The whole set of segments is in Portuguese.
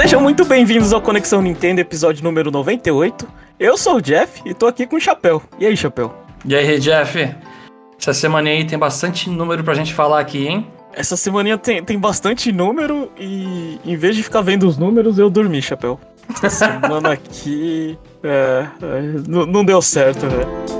Sejam muito bem-vindos ao Conexão Nintendo, episódio número 98. Eu sou o Jeff e tô aqui com o Chapéu. E aí, Chapéu? E aí, Jeff? Essa semana aí tem bastante número pra gente falar aqui, hein? Essa semana tem, tem bastante número e em vez de ficar vendo os números, eu dormi, Chapéu. Essa semana aqui. É, é, não deu certo, velho.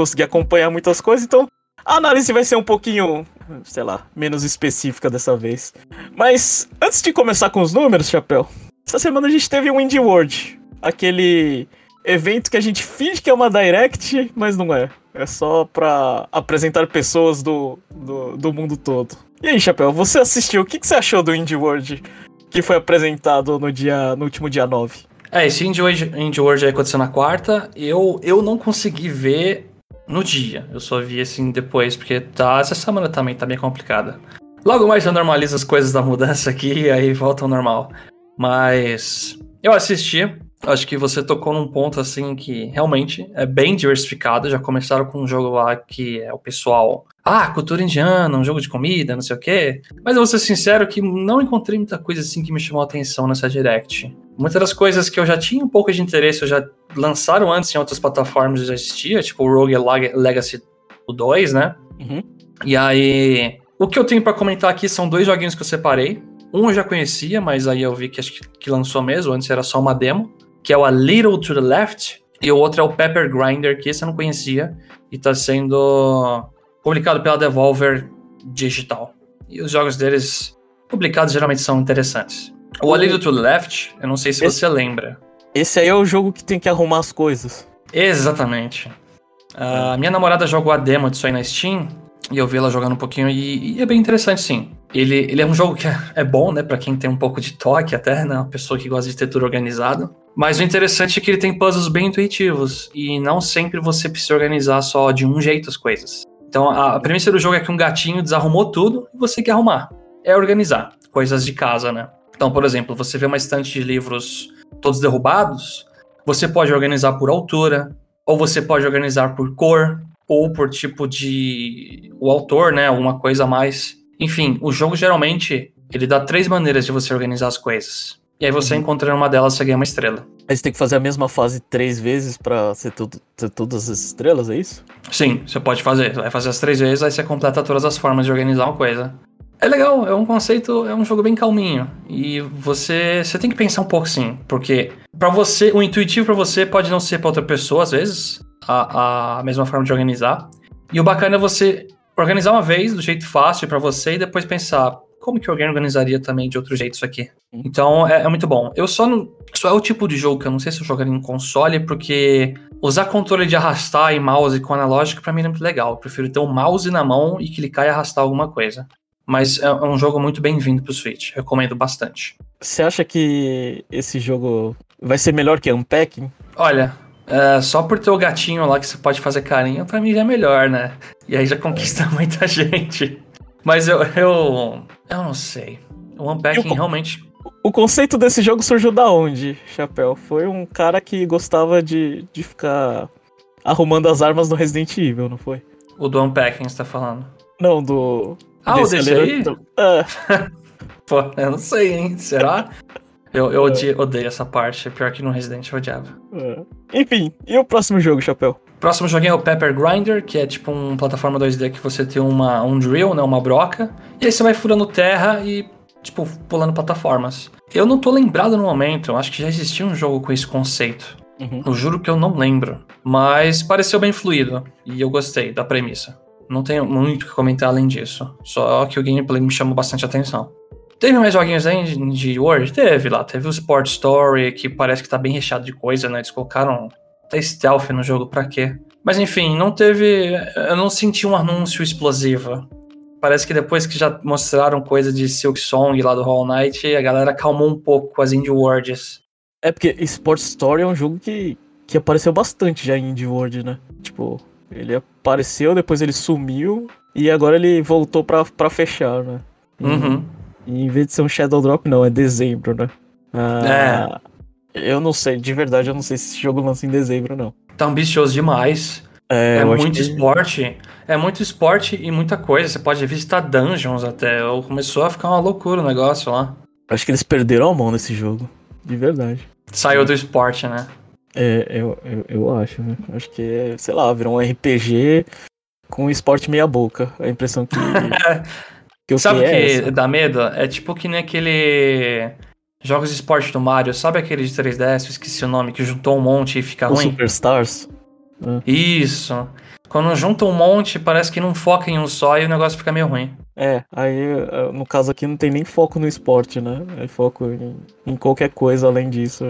Consegui acompanhar muitas coisas, então a análise vai ser um pouquinho, sei lá, menos específica dessa vez. Mas antes de começar com os números, Chapéu, essa semana a gente teve um Indie World, aquele evento que a gente finge que é uma Direct, mas não é. É só pra apresentar pessoas do, do, do mundo todo. E aí, Chapéu, você assistiu? O que, que você achou do Indie World que foi apresentado no, dia, no último dia 9? É, esse Indie World, Indie World aconteceu na quarta. Eu, eu não consegui ver no dia. Eu só vi assim depois, porque tá, essa semana também tá bem complicada. Logo mais eu normalizo as coisas da mudança aqui e aí volta ao normal. Mas eu assisti, acho que você tocou num ponto assim que realmente é bem diversificado. Já começaram com um jogo lá que é o pessoal. Ah, cultura indiana, um jogo de comida, não sei o quê. Mas eu vou ser sincero que não encontrei muita coisa assim que me chamou a atenção nessa Direct. Muitas das coisas que eu já tinha um pouco de interesse, eu já lançaram antes em outras plataformas, já existia, tipo o Rogue Legacy 2, né? Uhum. E aí, o que eu tenho para comentar aqui são dois joguinhos que eu separei. Um eu já conhecia, mas aí eu vi que acho que lançou mesmo, antes era só uma demo, que é o A Little to the Left, e o outro é o Pepper Grinder, que esse eu não conhecia, e tá sendo publicado pela Devolver Digital. E os jogos deles publicados geralmente são interessantes. O A Little to the Left, eu não sei se esse, você lembra. Esse aí é o jogo que tem que arrumar as coisas. Exatamente. A uh, minha namorada jogou a demo disso aí na Steam, e eu vi ela jogando um pouquinho, e, e é bem interessante sim. Ele, ele é um jogo que é, é bom, né, para quem tem um pouco de toque até, né, uma pessoa que gosta de ter tudo organizado. Mas o interessante é que ele tem puzzles bem intuitivos, e não sempre você precisa organizar só de um jeito as coisas. Então a, a premissa do jogo é que um gatinho desarrumou tudo, e você quer arrumar. É organizar coisas de casa, né. Então, por exemplo, você vê uma estante de livros todos derrubados, você pode organizar por altura, ou você pode organizar por cor, ou por tipo de o autor, né, alguma coisa a mais. Enfim, o jogo geralmente ele dá três maneiras de você organizar as coisas. E aí você uhum. encontrando uma delas, você ganha uma estrela. Aí você tem que fazer a mesma fase três vezes pra ser tudo, ter todas as estrelas, é isso? Sim, você pode fazer. Você vai fazer as três vezes, aí você completa todas as formas de organizar uma coisa. É legal, é um conceito, é um jogo bem calminho. E você, você tem que pensar um pouco sim, porque para você, o intuitivo para você pode não ser para outra pessoa às vezes, a, a mesma forma de organizar. E o bacana é você organizar uma vez do jeito fácil para você e depois pensar como que alguém organizaria também de outro jeito isso aqui. Então é, é, muito bom. Eu só não. Só é o tipo de jogo que eu não sei se eu jogaria em console, porque usar controle de arrastar e mouse com analógico para mim é muito legal. Eu prefiro ter o um mouse na mão e clicar e arrastar alguma coisa. Mas é um jogo muito bem-vindo pro Switch. Recomendo bastante. Você acha que esse jogo vai ser melhor que Unpacking? Olha, é, só por ter o gatinho lá que você pode fazer carinho, pra mim já é melhor, né? E aí já conquista muita gente. Mas eu, eu, eu não sei. O Unpacking o, realmente. O conceito desse jogo surgiu da onde, Chapéu? Foi um cara que gostava de, de ficar arrumando as armas no Resident Evil, não foi? O do Unpacking, você tá falando? Não, do. Ah, o desse aí? É. Pô, eu não sei, hein? Será? Eu, eu odeio, odeio, essa parte. Pior que no Resident eu odiava. É. Enfim, e o próximo jogo, Chapéu? O próximo joguinho é o Pepper Grinder, que é tipo uma plataforma 2D que você tem uma, um drill, né? Uma broca. E aí você vai furando terra e, tipo, pulando plataformas. Eu não tô lembrado no momento. Eu acho que já existia um jogo com esse conceito. Uhum. Eu juro que eu não lembro. Mas pareceu bem fluido. E eu gostei da premissa. Não tenho muito o que comentar além disso. Só que o gameplay me chamou bastante atenção. Teve mais joguinhos aí de Word? Teve lá. Teve o Sport Story, que parece que tá bem recheado de coisa, né? Eles colocaram até stealth no jogo, pra quê? Mas enfim, não teve. Eu não senti um anúncio explosivo. Parece que depois que já mostraram coisa de Silk Song lá do Hollow Knight, a galera calmou um pouco com as Indie Words. É porque Sport Story é um jogo que, que apareceu bastante já em Indie World, né? Tipo, ele apareceu, depois ele sumiu e agora ele voltou pra, pra fechar, né? Uhum. E em vez de ser um Shadow Drop, não, é dezembro, né? Ah, é. Eu não sei, de verdade, eu não sei se esse jogo lança em dezembro, não. Tá ambicioso demais. É, é muito que... esporte. É muito esporte e muita coisa. Você pode visitar dungeons até. Começou a ficar uma loucura o negócio lá. Acho que eles perderam a mão nesse jogo. De verdade. Saiu do esporte, né? É, eu, eu, eu acho, né? Acho que, sei lá, virou um RPG com esporte meia boca. A impressão que. que Sabe o que, é que dá medo? É tipo que nem aquele. Jogos de esporte do Mario, sabe aquele de 3DS, eu esqueci o nome, que juntou um monte e fica o ruim? Superstars? É. Isso. Quando junta um monte, parece que não foca em um só e o negócio fica meio ruim. É, aí eh, no caso aqui não tem nem foco no esporte, né? É foco em, em qualquer coisa além disso.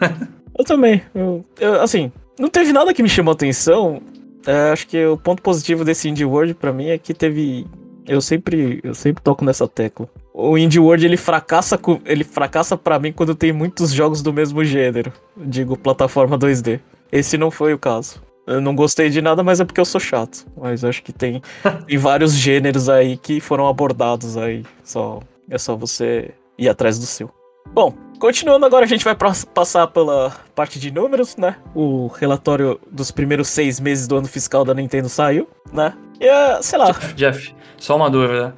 eu também. Eu, eu, assim, não teve nada que me chamou atenção. É, acho que o ponto positivo desse Indie World pra mim é que teve. Eu sempre, eu sempre toco nessa tecla. O Indie World ele fracassa, ele fracassa para mim quando tem muitos jogos do mesmo gênero. Digo, plataforma 2D. Esse não foi o caso. Eu não gostei de nada, mas é porque eu sou chato. Mas acho que tem, tem vários gêneros aí que foram abordados aí. Só, é só você ir atrás do seu. Bom, continuando agora, a gente vai passar pela parte de números, né? O relatório dos primeiros seis meses do ano fiscal da Nintendo saiu, né? E, uh, sei lá. Jeff, só uma dúvida.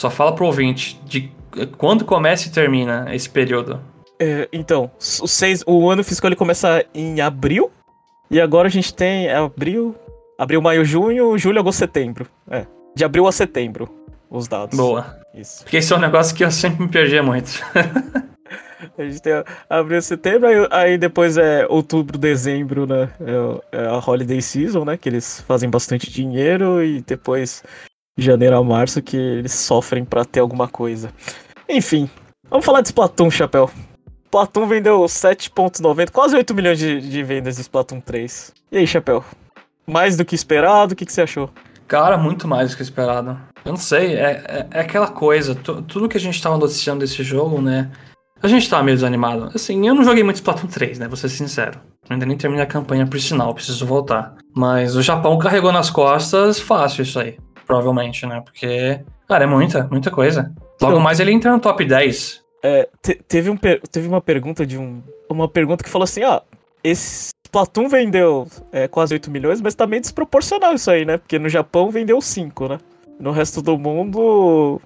Só fala pro ouvinte de quando começa e termina esse período. É, então, o, seis, o ano fiscal ele começa em abril e agora a gente tem abril, abril, maio, junho, julho, agosto, setembro. É, de abril a setembro, os dados. Boa. Isso. Porque esse é um negócio que eu sempre me perdi muito. a gente tem abril, setembro, aí, aí, depois é outubro, dezembro, né? É, é, a holiday season, né? Que eles fazem bastante dinheiro e depois janeiro a março que eles sofrem para ter alguma coisa. Enfim, vamos falar de Splatoon, Chapéu. Splatoon vendeu 7.90, quase 8 milhões de, de vendas de Splatoon 3. E aí, Chapéu? Mais do que esperado? O que, que você achou? Cara, muito mais do que esperado. Eu não sei, é, é, é aquela coisa, tudo que a gente tava noticiando desse jogo, né? A gente tava meio desanimado. Assim, eu não joguei muito Splatoon 3, né? Vou ser sincero. Eu ainda nem terminei a campanha por sinal, preciso voltar. Mas o Japão carregou nas costas fácil isso aí. Provavelmente, né? Porque, cara, é muita, muita coisa. Logo mais ele entra no top 10. É, te, teve, um, teve uma pergunta de um. Uma pergunta que falou assim: ah, esse Splatoon vendeu é, quase 8 milhões, mas tá meio desproporcional isso aí, né? Porque no Japão vendeu 5, né? No resto do mundo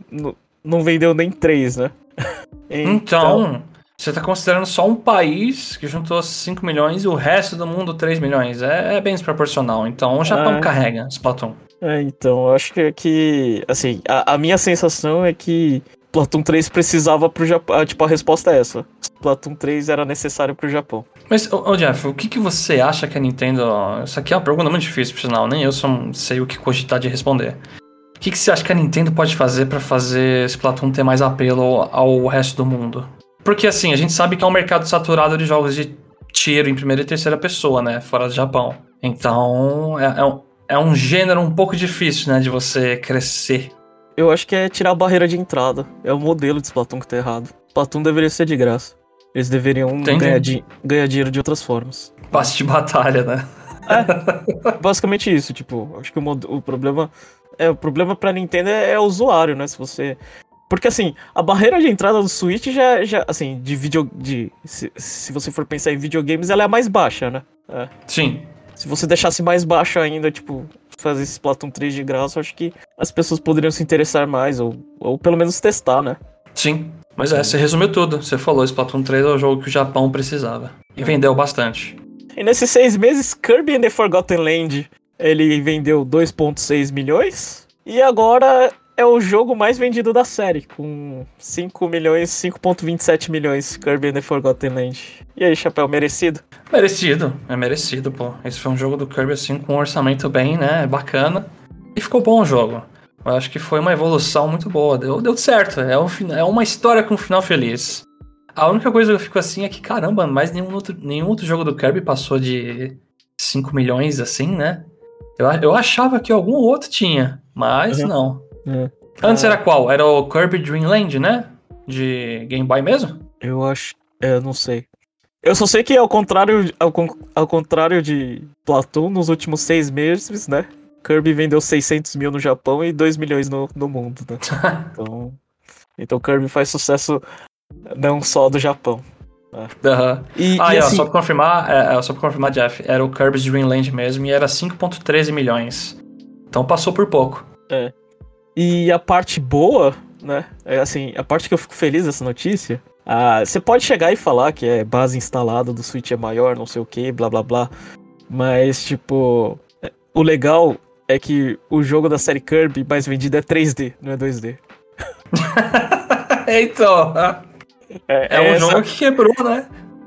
não vendeu nem 3, né? então, então, você tá considerando só um país que juntou 5 milhões e o resto do mundo 3 milhões. É, é bem desproporcional. Então o Japão é. carrega Splatoon. É, então, eu acho que, que assim, a, a minha sensação é que Splatoon 3 precisava pro Japão. Ah, tipo, a resposta é essa. Splatoon 3 era necessário pro Japão. Mas, ô, Jeff, o que, que você acha que a Nintendo. Isso aqui é uma pergunta muito difícil, por sinal, nem eu só sei o que cogitar de responder. O que, que você acha que a Nintendo pode fazer para fazer Splatoon ter mais apelo ao resto do mundo? Porque, assim, a gente sabe que é um mercado saturado de jogos de tiro em primeira e terceira pessoa, né? Fora do Japão. Então, é, é, um, é um gênero um pouco difícil, né? De você crescer eu acho que é tirar a barreira de entrada. É o modelo de Splatoon que tá errado. Splatoon deveria ser de graça. Eles deveriam ganhar, di ganhar dinheiro de outras formas. Passe de batalha, né? É, basicamente isso, tipo, acho que o, o problema é o problema para Nintendo é, é, o usuário, né? Se você porque assim, a barreira de entrada do Switch já, já assim, de vídeo de se, se você for pensar em videogames, ela é a mais baixa, né? É. Sim. Se você deixasse mais baixo ainda, tipo, fazer esse Splatoon 3 de graça, acho que as pessoas poderiam se interessar mais, ou, ou pelo menos testar, né? Sim, mas é, você resumiu tudo. Você falou, Splatoon 3 é o jogo que o Japão precisava. E vendeu bastante. E nesses seis meses, Kirby and the Forgotten Land, ele vendeu 2.6 milhões. E agora é o jogo mais vendido da série, com 5 milhões, 5.27 milhões, Kirby and the Forgotten Land. E aí, Chapéu, merecido? Merecido, é merecido, pô. Esse foi um jogo do Kirby, assim, com um orçamento bem, né, bacana. E ficou bom o jogo. Eu acho que foi uma evolução muito boa, deu, deu certo. É, um, é uma história com um final feliz. A única coisa que eu fico assim é que, caramba, mais nenhum outro, nenhum outro jogo do Kirby passou de 5 milhões, assim, né? Eu, eu achava que algum outro tinha, mas uhum. não. É. Antes era qual? Era o Kirby Dream Land, né? De Game Boy mesmo? Eu acho. É, não sei. Eu só sei que ao contrário, ao, ao contrário de Platoon, nos últimos seis meses, né? Kirby vendeu 600 mil no Japão e 2 milhões no, no mundo, né? Então, Então Kirby faz sucesso não só do Japão. Uhum. E, ah, e assim... só pra confirmar, é, é, só pra confirmar, Jeff, era o Kirby's Dream Land mesmo e era 5.13 milhões. Então passou por pouco. É. E a parte boa, né? É assim, a parte que eu fico feliz dessa notícia. Ah, você pode chegar e falar que é base instalada do Switch é maior, não sei o que, blá blá blá. Mas, tipo, é, o legal é que o jogo da série Kirby mais vendido é 3D, não é 2D. então. É, é um essa, jogo que quebrou, né?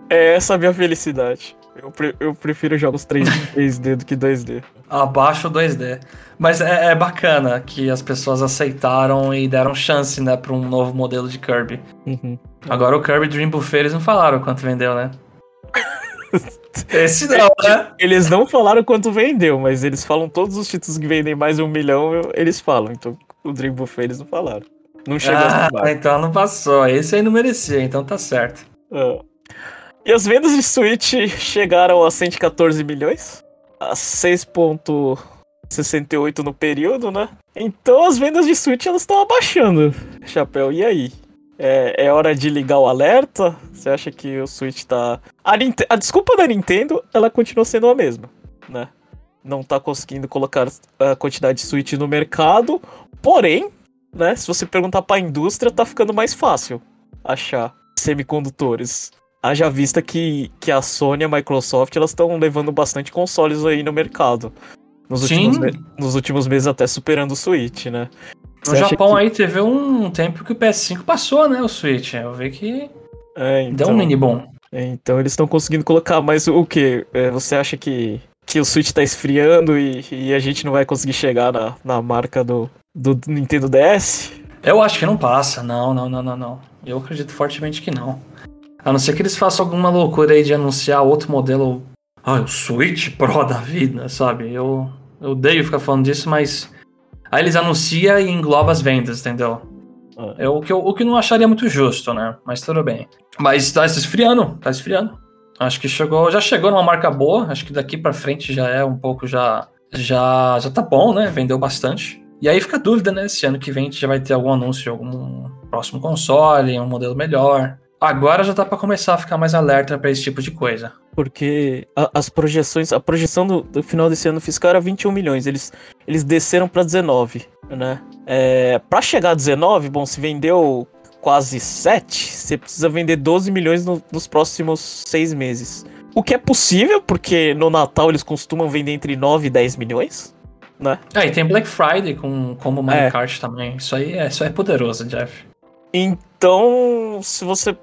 É essa a minha felicidade. Eu, pre, eu prefiro jogos 3D do que 2D. Abaixo 2D. Mas é, é, bacana que as pessoas aceitaram e deram chance, né, pra um novo modelo de Kirby. Uhum. Agora o Kirby Dream Buffet eles não falaram quanto vendeu, né? Esse não, né? Eles não falaram quanto vendeu, mas eles falam todos os títulos que vendem mais de um milhão, eles falam. Então o Dream Buffet eles não falaram. Não chegou ah, então não passou. Esse aí não merecia, então tá certo. É. E as vendas de Switch chegaram a 114 milhões, a 6.68 no período, né? Então as vendas de Switch elas estão abaixando, Chapéu. E aí? É, é, hora de ligar o alerta? Você acha que o Switch tá. A, Nint... a desculpa da Nintendo, ela continua sendo a mesma, né? Não tá conseguindo colocar a quantidade de Switch no mercado, porém, né? Se você perguntar pra indústria, tá ficando mais fácil achar semicondutores. Haja vista que, que a Sony e a Microsoft elas estão levando bastante consoles aí no mercado. Nos últimos, nos últimos meses até superando o Switch, né? No Japão que... aí teve um tempo que o PS5 passou, né? O Switch. Eu vi que é, então... deu um então. mini bom. É, então eles estão conseguindo colocar, mas o que? É, você acha que, que o Switch tá esfriando e, e a gente não vai conseguir chegar na, na marca do, do Nintendo DS? Eu acho que não passa, não, não, não, não, não. Eu acredito fortemente que não. A não ser que eles façam alguma loucura aí de anunciar outro modelo. Ah, o Switch Pro da vida, sabe? Eu, eu odeio ficar falando disso, mas. Aí eles anunciam e engloba as vendas, entendeu? É o que eu o que não acharia muito justo, né? Mas tudo bem. Mas tá se esfriando, tá esfriando. Acho que chegou, já chegou numa marca boa. Acho que daqui para frente já é um pouco já já já tá bom, né? Vendeu bastante. E aí fica a dúvida, né? Se ano que vem a gente já vai ter algum anúncio de algum próximo console, um modelo melhor. Agora já dá para começar a ficar mais alerta para esse tipo de coisa. Porque a, as projeções, a projeção do, do, final desse ano fiscal era 21 milhões, eles, eles desceram para 19, né? É, para chegar a 19, bom, se vendeu quase 7, você precisa vender 12 milhões no, nos próximos 6 meses. O que é possível, porque no Natal eles costumam vender entre 9 e 10 milhões, né? É, e tem Black Friday com como é. Kart também. Isso aí é, isso é poderoso, Jeff. Então, se você,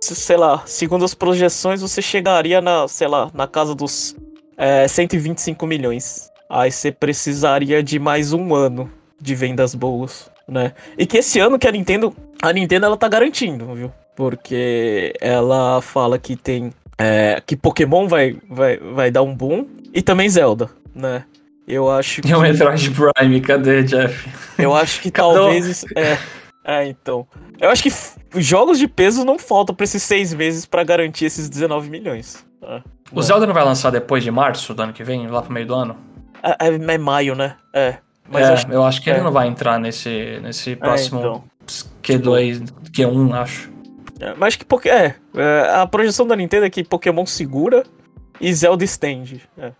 sei lá, segundo as projeções, você chegaria na, sei lá, na casa dos é, 125 milhões. Aí você precisaria de mais um ano de vendas boas, né? E que esse ano que a Nintendo, a Nintendo ela tá garantindo, viu? Porque ela fala que tem é, que Pokémon vai, vai, vai dar um boom e também Zelda, né? Eu acho que. É o Metroid Prime, cadê, Jeff? Eu acho que talvez. É, é, então. Eu acho que jogos de peso não faltam pra esses seis meses para garantir esses 19 milhões. É, o Zelda não vai lançar depois de março do ano que vem, lá pro meio do ano? É, é, é maio, né? É. Mas é, acho, eu acho que ele é. não vai entrar nesse, nesse próximo então. Q2, Q1, acho. É, mas que porque é, a projeção da Nintendo é que Pokémon segura e Zelda estende. É,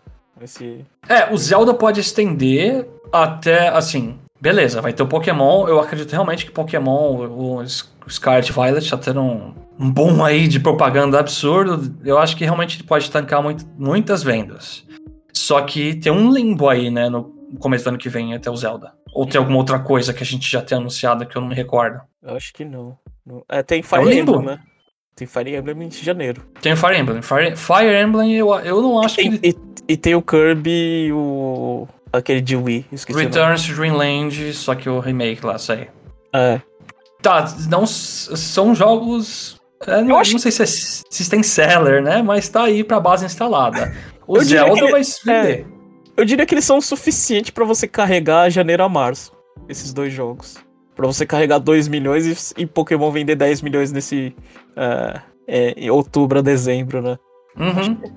esse... é, o Zelda pode estender até assim. Beleza, vai ter o Pokémon. Eu acredito realmente que Pokémon, o Scarlet Violet, tá tendo um, um boom aí de propaganda absurdo. Eu acho que realmente pode tancar muito, muitas vendas. Só que tem um limbo aí, né, no começo do ano que vem até o Zelda. Ou tem alguma outra coisa que a gente já tem anunciado que eu não me recordo? Eu acho que não. É, tem Fire é Emblem, né? Tem Fire Emblem em janeiro. Tem Fire Emblem. Fire, Fire Emblem eu, eu não acho e, que. E, e tem o Kirby, o Aquele de Wii, esqueci Returns to Dreamland, só que o remake lá, sai. É. Tá, não são jogos. É, não, acho... não sei se é System Seller, né? Mas tá aí pra base instalada. O eu Zelda vai se vender. É, eu diria que eles são o suficiente para você carregar janeiro a março. Esses dois jogos. Pra você carregar 2 milhões e, e, Pokémon vender 10 milhões nesse. Uh, é, em outubro a dezembro, né? Uhum. Acho,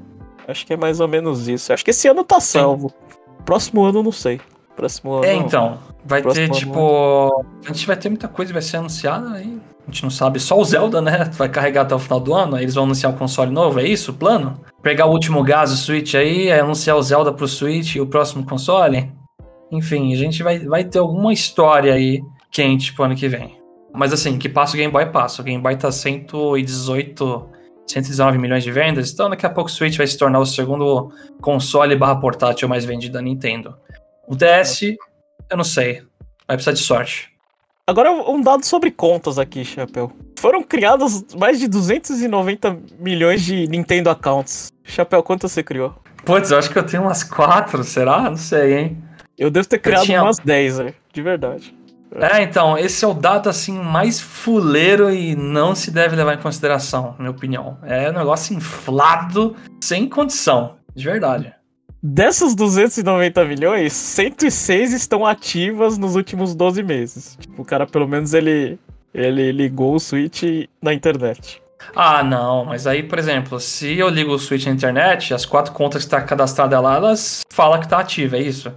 acho, que é mais ou menos isso. Acho que esse ano tá salvo. Sim. Próximo ano, não sei. Próximo ano. É, então. Vai ter, ano. tipo. A gente vai ter muita coisa que vai ser anunciada aí. A gente não sabe. Só o Zelda, né? Vai carregar até o final do ano. Aí eles vão anunciar um console novo, é isso o plano? Pegar o último gás do Switch aí, aí anunciar o Zelda pro Switch e o próximo console? Enfim, a gente vai, vai ter alguma história aí quente pro ano que vem. Mas assim, que passa o Game Boy, passa. O Game Boy tá 118, 119 milhões de vendas. Então daqui a pouco o Switch vai se tornar o segundo console barra portátil mais vendido da Nintendo. O DS, eu não sei. Vai precisar de sorte. Agora um dado sobre contas aqui, Chapéu. Foram criados mais de 290 milhões de Nintendo accounts. Chapéu, quanto você criou? Putz, eu acho que eu tenho umas quatro, será? Não sei, hein? Eu devo ter criado tinha- umas 10, velho. De verdade. É, então, esse é o dado assim mais fuleiro e não se deve levar em consideração, na minha opinião. É um negócio inflado, sem condição, de verdade. Dessas 290 milhões, 106 estão ativas nos últimos 12 meses. Tipo, o cara, pelo menos, ele, ele ligou o Switch na internet. Ah, não, mas aí, por exemplo, se eu ligo o Switch na internet, as quatro contas que tá cadastrada lá, elas falam que tá ativa, é isso?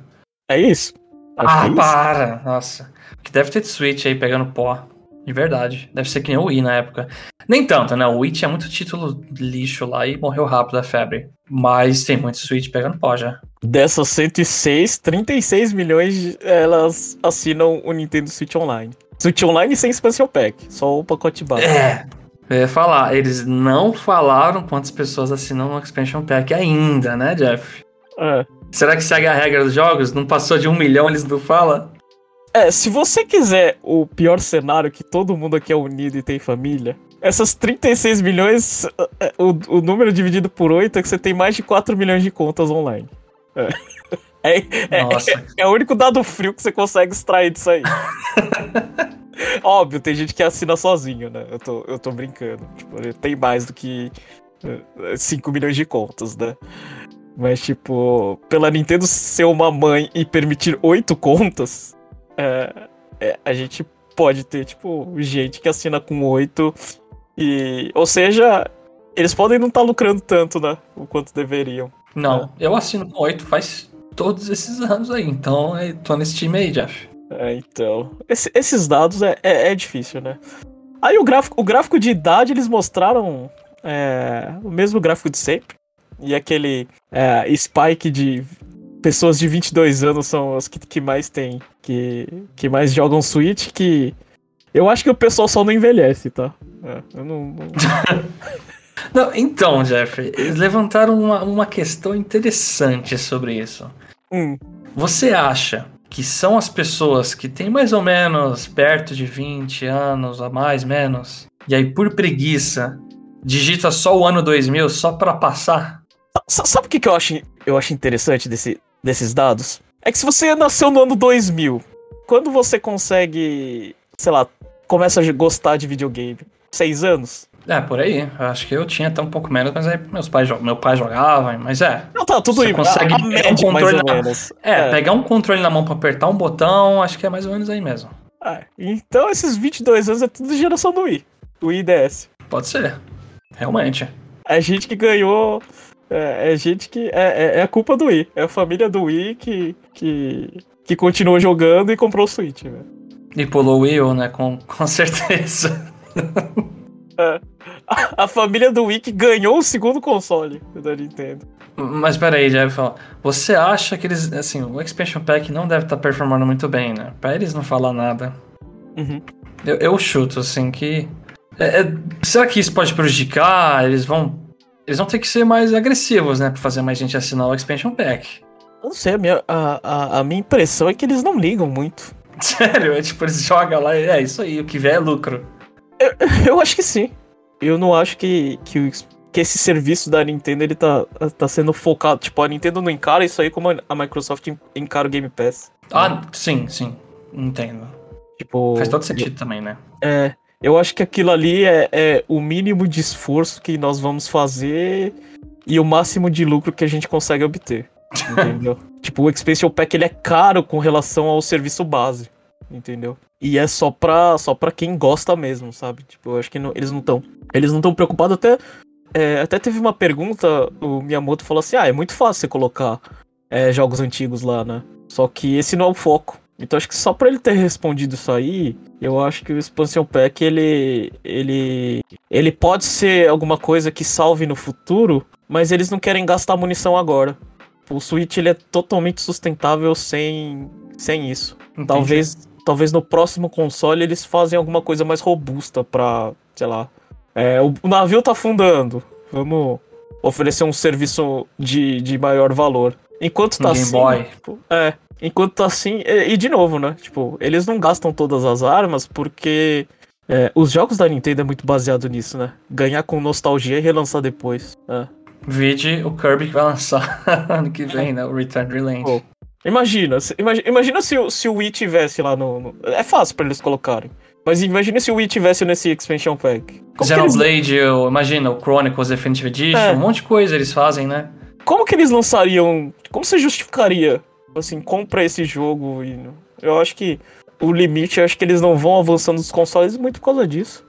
É isso? Acho ah, é isso. para! Nossa. Que deve ter de Switch aí pegando pó. De verdade. Deve ser que nem o Wii na época. Nem tanto, né? O Wii tinha muito título lixo lá e morreu rápido a febre. Mas tem muito Switch pegando pó já. Dessas 106, 36 milhões elas assinam o Nintendo Switch Online. Switch Online sem expansion pack, só o pacote básico. É. Eu ia falar, eles não falaram quantas pessoas assinam no Expansion Pack ainda, né, Jeff? É. Será que segue a regra dos jogos? Não passou de um milhão, eles não falam? É, se você quiser o pior cenário, que todo mundo aqui é unido e tem família, essas 36 milhões, é, o, o número dividido por 8 é que você tem mais de 4 milhões de contas online. É. É, é- Nossa. é o único dado frio que você consegue extrair disso aí. Óbvio, tem gente que assina sozinho, né? Eu tô, eu tô brincando. Tipo, tem mais do que é, 5 milhões de contas, né? Mas, tipo, pela Nintendo ser uma mãe e permitir oito contas, é, é, a gente pode ter, tipo, gente que assina com oito e... Ou seja, eles podem não estar lucrando tanto, né? O quanto deveriam. Não, eu assino com 8 faz todos esses anos aí, então tô nesse time aí, Jeff. É, então. esse- esses dados é, é, é difícil, né? Aí o gráfico, o gráfico de idade eles mostraram é, o mesmo gráfico de sempre. E aquele é, spike de pessoas de 22 anos são as que, que mais tem, que, que mais jogam Switch, que eu acho que o pessoal só não envelhece, tá? É, eu não, não- Não, então, Jeff, eles levantaram uma, uma questão interessante sobre isso. Hum, Você acha que são as pessoas que têm mais ou menos perto de 20 anos, a mais, menos, e aí por preguiça digita só o ano 2000 só pra passar? Sa- Sabe o que, que eu, acho, eu acho interessante desse, desses dados? É que se você nasceu no ano 2000, quando você consegue, sei lá, começa a gostar de videogame? Seis anos? É, por aí. Eu acho que eu tinha até um pouco menos, mas aí meus pais, meu pai jogava, mas é. Não, tá, tudo Você aí. consegue a, a pegar um média, mais controle ou na- menos. É, pegar um controle na mão pra apertar um botão, acho que é mais ou menos aí mesmo. É, Então, esses 22 anos é tudo geração do Wii. Do Wii DS. Pode ser. Realmente. É gente que ganhou. É, é gente que. É, é, é a culpa do Wii. É a família do Wii que. que, que continuou jogando e comprou o Switch, velho. E pulou o Wii U, né? Com, com certeza. A, a família do Wii que ganhou o segundo console da Nintendo. Mas peraí, falar. Você acha que eles. Assim, o Expansion Pack não deve estar performando muito bem, né? Pra eles não falar nada. Uhum. Eu, eu chuto, assim, que. é- é- será que isso pode prejudicar? Eles vão. Eles vão ter que ser mais agressivos, né? Pra fazer mais gente assinar o Expansion Pack. Eu não sei, a minha, a, a, a minha impressão é que eles não ligam muito. Sério, é tipo, eles jogam lá e é isso aí, o que vier é lucro. Eu acho que sim. Eu não acho que, que, o- que esse serviço da Nintendo ele tá, tá sendo focado. Tipo, a Nintendo não encara isso aí como a Microsoft encara o Game Pass. Ah, sim, sim. Entendo. Tipo. Faz todo sentido também, né? É. Eu acho que aquilo ali é, é o mínimo de esforço que nós vamos fazer e o máximo de lucro que a gente consegue obter. Entendeu? tipo, o Expansion Pack ele é caro com relação ao serviço base. Entendeu? E é só pra, só pra quem gosta mesmo, sabe? Tipo, eu acho que não- eles não estão. Eles não estão preocupados. Até, é, até teve uma pergunta, o Miyamoto falou assim: ah, é muito fácil você colocar é, jogos antigos lá, né? Só que esse não é o foco. Então acho que só pra ele ter respondido isso aí, eu acho que o Expansion Pack ele ele ele pode ser alguma coisa que salve no futuro, mas eles não querem gastar munição agora. O Switch ele é totalmente sustentável sem sem isso. Entendi. Talvez talvez no próximo console eles fazem alguma coisa mais robusta pra, sei lá. É, o, o navio tá afundando. Vamos oferecer um serviço de, de maior valor. Enquanto tá Game assim. Boy. tipo, é. Enquanto assim. E, de novo, né? Tipo, eles não gastam todas as armas porque. é, os jogos da Nintendo é muito baseado nisso, né? Ganhar com nostalgia e relançar depois. É. Vide o Kirby que vai lançar ano que vem, né? O Return Relent. Pô. Imagina, imagina, imagina se, o- se o Wii tivesse lá no, no- É fácil pra eles colocarem. Mas imagina se o Wii tivesse nesse expansion pack. Como eles, Xenoblade, o- imagina, o Chronicles Definitive Edition, É. um monte de coisa eles fazem, né? como que eles lançariam. Como você justificaria? Assim, compra esse jogo e. Eu acho que o limite, eu acho que eles não vão avançando os consoles muito por causa disso.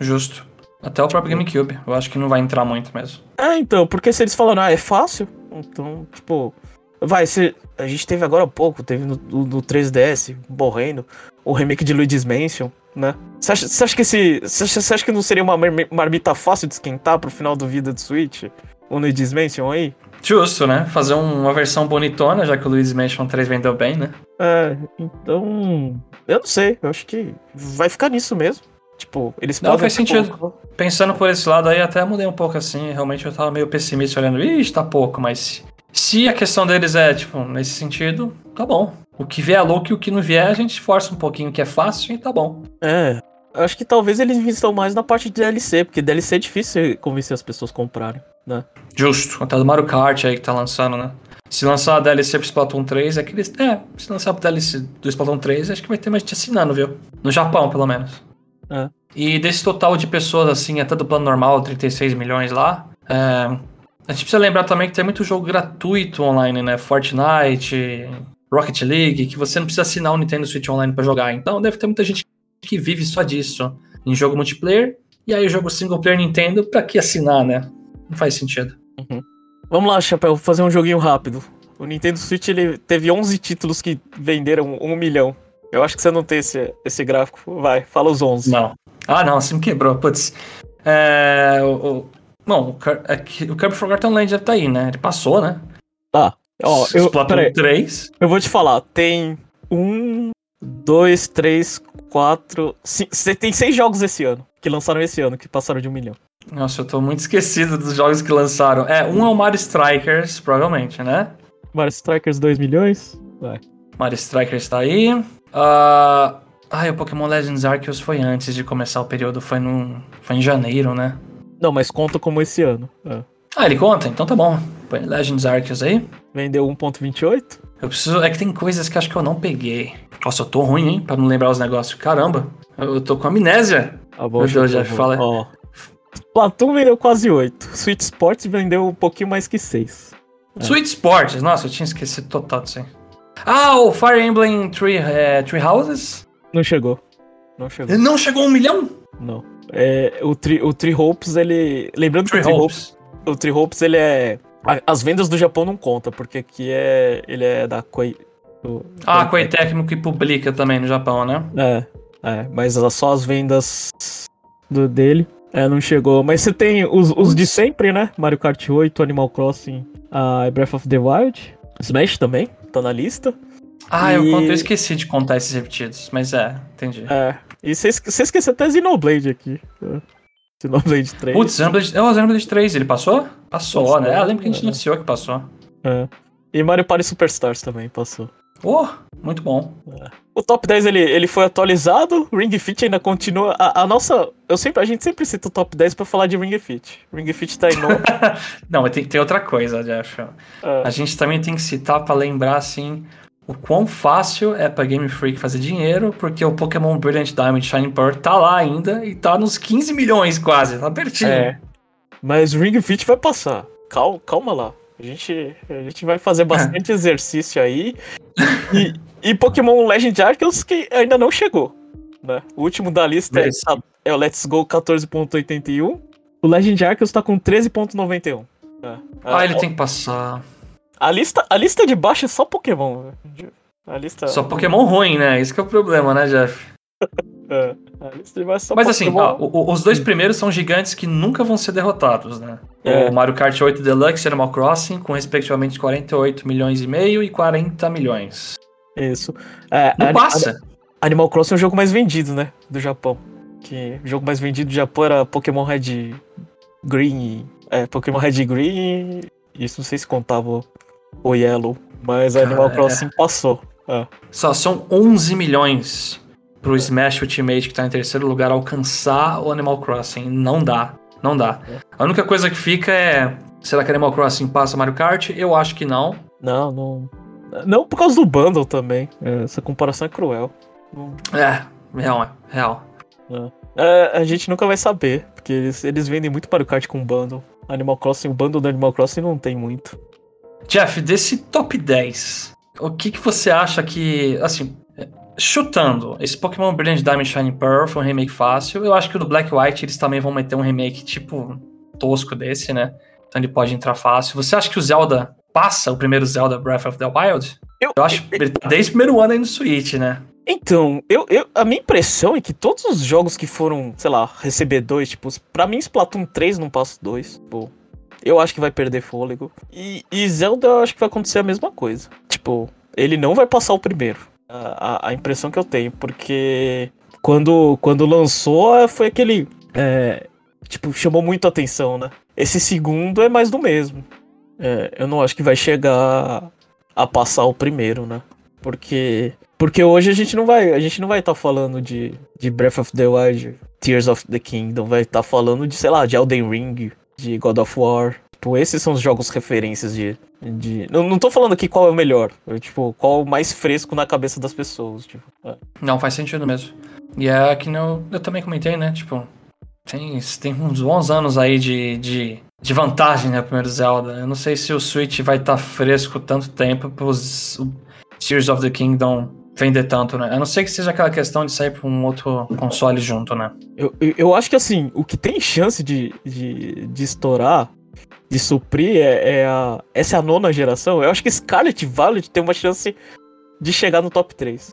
Justo. Até o próprio GameCube. Eu acho que não vai entrar muito mesmo. É, então, porque se eles falaram, ah, é fácil, então, tipo. Vai, se. A gente teve agora há pouco, teve no, no- no 3DS, morrendo, o remake de Luigi's Mansion, né? Você acha, você acha que esse. Você acha, você acha que não seria uma marmi- marmita fácil de esquentar pro final do vida do Switch? O Luigi's Mansion aí? Justo, né? Fazer um- uma versão bonitona, já que o Luigi's Mansion 3 vendeu bem, né? É, então. Eu não sei, eu acho que vai ficar nisso mesmo. Tipo, eles Não, faz sentido. colocar- Pensando por esse lado aí, até mudei um pouco assim. Realmente eu tava meio pessimista olhando, ixi, tá pouco, mas se a questão deles é, tipo, nesse sentido, tá bom. O que vier é louco e o que não vier, a gente força um pouquinho, que é fácil e tá bom. É. Acho que talvez eles investam mais na parte de DLC, porque DLC é difícil convencer as pessoas a comprarem, né? Justo. Até do Mario Kart aí que tá lançando, né? Se lançar a DLC pro Splatoon 3, é que eles. É, se lançar pro DLC do Splatoon 3, acho que vai ter mais gente assinando, viu? No Japão, pelo menos. É. E desse total de pessoas, assim, até do plano normal, 36 milhões lá. é, a gente precisa lembrar também que tem muito jogo gratuito online, né? Fortnite, Rocket League, que você não precisa assinar o Nintendo Switch Online pra jogar. Então deve ter muita gente que vive só disso. Em jogo multiplayer. E aí jogo single player Nintendo, pra que assinar, né? Não faz sentido. Vamos lá, Chapéu, vou fazer um joguinho rápido. O Nintendo Switch ele teve 11 títulos que venderam um milhão. Eu acho que você não tem esse, esse gráfico. Vai, fala os 11. Não. Ah, não, você me quebrou, putz. É. O, o, bom, o, Cur- é o Kirby Forgotten Land já tá aí, né? Ele passou, né? Tá. Ó, eu, Splatoon peraí, 3. eu vou te falar. Tem um, dois, três, quatro. Você tem seis jogos esse ano. Que lançaram esse ano, que passaram de um milhão. Nossa, eu tô muito esquecido dos jogos que lançaram. É, um é o Mario Strikers, provavelmente, né? Mario Strikers 2 milhões? Vai. Mario Strikers tá aí. Ah, ai, o Pokémon Legends Arceus foi antes de começar o período, foi, no, foi em janeiro, né? Não, mas conta como esse ano. É. Ah, ele conta? Então tá bom. Põe Legends Arceus aí. Vendeu 1.28? Eu preciso. É que tem coisas que acho que eu não peguei. Nossa, eu tô ruim, hein? Pra não lembrar os negócios. Caramba, eu tô com amnésia. Ah, bom, Meu Deus, já fala. Ó. Splatoon vendeu quase 8. Switch Sports vendeu um pouquinho mais que 6. É. Sweet Sports. Nossa, eu tinha esquecido total disso aí. Ah, o Fire Emblem Tree, é, Tree Houses? Não chegou. Não chegou. Ele não chegou a um milhão? Não. É, o, tri, o Tree Hopes, ele. Lembrando Tree que o Tree Hopes, Hopes. o Tree Hopes, ele é. As vendas do Japão não contam, porque aqui é. Ele é da Koei. Ah, Koei Tecmo que publica também no Japão, né? É, é, mas só as vendas do dele. É, não chegou. Mas você tem os, os de sempre, né? Mario Kart 8, Animal Crossing, a Breath of the Wild. Smash também, tá na lista. Ah, eu, E- conto- eu esqueci de contar esses repetidos, mas é, entendi. É. E você esque- você esqueceu até Xenoblade aqui. É. Xenoblade 3. Putz, Xenoblade, oh, Xenoblade 3, ele passou? Passou, Passou, né? Eu lembro que a gente é. anunciou que passou. É. E Mario Party Superstars também passou. Oh, muito bom. O top 10 ele, ele foi atualizado, Ring Fit ainda continua. A, a nossa. Eu sempre, a gente sempre cita o top 10 pra falar de Ring Fit. Ring Fit tá em novo. Não, mas tem, tem outra coisa, Jeff. É. A gente também tem que citar pra lembrar, assim, o quão fácil é pra Game Freak fazer dinheiro, porque o Pokémon Brilliant Diamond Shining Pearl tá lá ainda e tá nos 15 milhões quase, tá pertinho. É. Mas Ring Fit vai passar. Calma, calma lá. A gente, a gente vai fazer bastante exercício aí. E, e Pokémon Legend Arceus que ainda não chegou. Né? O último da lista é, é o Let's Go 14.81. O Legend Arceus tá com 13.91. É. Ah, ele tem que passar. A lista, a lista de baixo é só Pokémon. A lista... Só Pokémon ruim, né? Esse que é o problema, né, Jeff? É, é Mas assim, ó, os dois primeiros são gigantes que nunca vão ser derrotados, né? É. O Mario Kart 8 Deluxe e Animal Crossing, com respectivamente 48 milhões e meio e 40 milhões. Isso. É, Não passa. Animal Crossing é o jogo mais vendido, né? Do Japão. Que o jogo mais vendido do Japão era Pokémon Red Green. É, Pokémon Red Green. Isso não sei se contava o Yellow. Mas Animal Cara, é. Crossing passou. Só são 11 milhões pro Smash Ultimate, que tá em terceiro lugar, alcançar o Animal Crossing. Não dá. Não dá. A única coisa que fica é. Será que Animal Crossing passa Mario Kart? Eu acho que não. Não, não. Não por causa do bundle também. É, Essa comparação é cruel. É, real, real. É, a gente nunca vai saber. Porque eles, eles vendem muito Mario Kart com bundle. Animal Crossing, o bundle do Animal Crossing não tem muito. Jeff, desse top 10, o que, que você acha que. Assim, chutando, esse Pokémon Brilliant Diamond Shining Pearl foi um remake fácil. Eu acho que o do Black White eles também vão meter um remake tipo tosco desse, né? Então ele pode entrar fácil. Você acha que o Zelda passa o primeiro Zelda Breath of the Wild? Eu, Eu acho que ele tá desde o primeiro ano aí no Switch, né? Então, eu, eu, a minha impressão é que todos os jogos que foram, sei lá, receber dois, tipo, pra mim Splatoon 3 não passa dois, pô. Eu acho que vai perder fôlego. E, e Zelda eu acho que vai acontecer a mesma coisa. Tipo, ele não vai passar o primeiro. A, a- impressão que eu tenho, porque quando, quando lançou foi aquele. é, tipo, chamou muito a atenção, né? Esse segundo é mais do mesmo. É, eu não acho que vai chegar a passar o primeiro, né? Porque porque hoje a gente não vai, a gente não vai estar falando de, de Breath of the Wild, Tears of the Kingdom, vai estar falando de, sei lá, de Elden Ring, de God of War. Tipo, esses são os jogos referências de, de não, não tô falando aqui qual é o melhor, eu, tipo, qual é o mais fresco na cabeça das pessoas, tipo. é. Não, faz sentido mesmo. E é que eu, eu também comentei, né? Tipo, tem, tem uns bons anos aí de, de, de vantagem, né? Primeiro Zelda. Eu não sei se o Switch vai estar fresco tanto tempo pros o Tears of the Kingdom vender tanto, né? A não ser que seja aquela questão de sair pra um outro console junto, né? Eu, eu, eu acho que assim, o que tem chance de, de, de estourar, de suprir, é, é a. Essa é a nona geração. Eu acho que Scarlet Violet tem uma chance de chegar no top 3.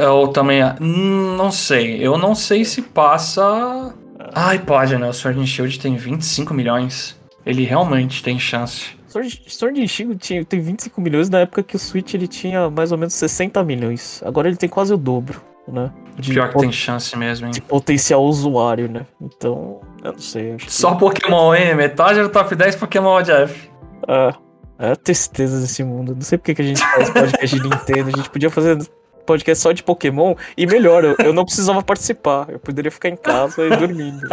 Eu também. hum, Não sei. Eu não sei se passa. Ai, pode, né? O Sword and Shield tem 25 milhões. Ele realmente tem chance. Sword, Sword and Shield tinha, tem 25 milhões na época que o Switch ele tinha mais ou menos 60 milhões. Agora ele tem quase o dobro, né? De, Pior que tem chance mesmo, hein? de potencial usuário, né? Então, eu não sei. Acho que- Só Pokémon, hein? Metade do top 10 Pokémon, Jeff. É, é a tristeza desse mundo. Não sei por que que a gente faz podcast de Nintendo. A gente podia fazer podcast só de Pokémon. E melhor, eu, eu não precisava participar. Eu poderia ficar em casa e dormindo.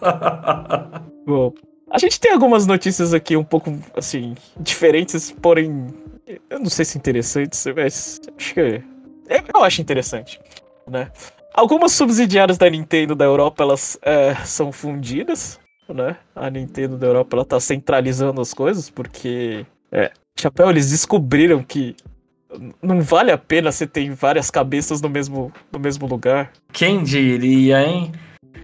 Bom, a gente tem algumas notícias aqui um pouco, assim, diferentes, porém, eu não sei se interessantes, mas acho que eu, eu acho interessante, né? Algumas subsidiárias da Nintendo da Europa, elas é, são fundidas, né? A Nintendo da Europa, ela tá centralizando as coisas, porque, é, Chapéu, eles descobriram que não vale a pena você ter várias cabeças no mesmo, no mesmo lugar. Quem diria, hein?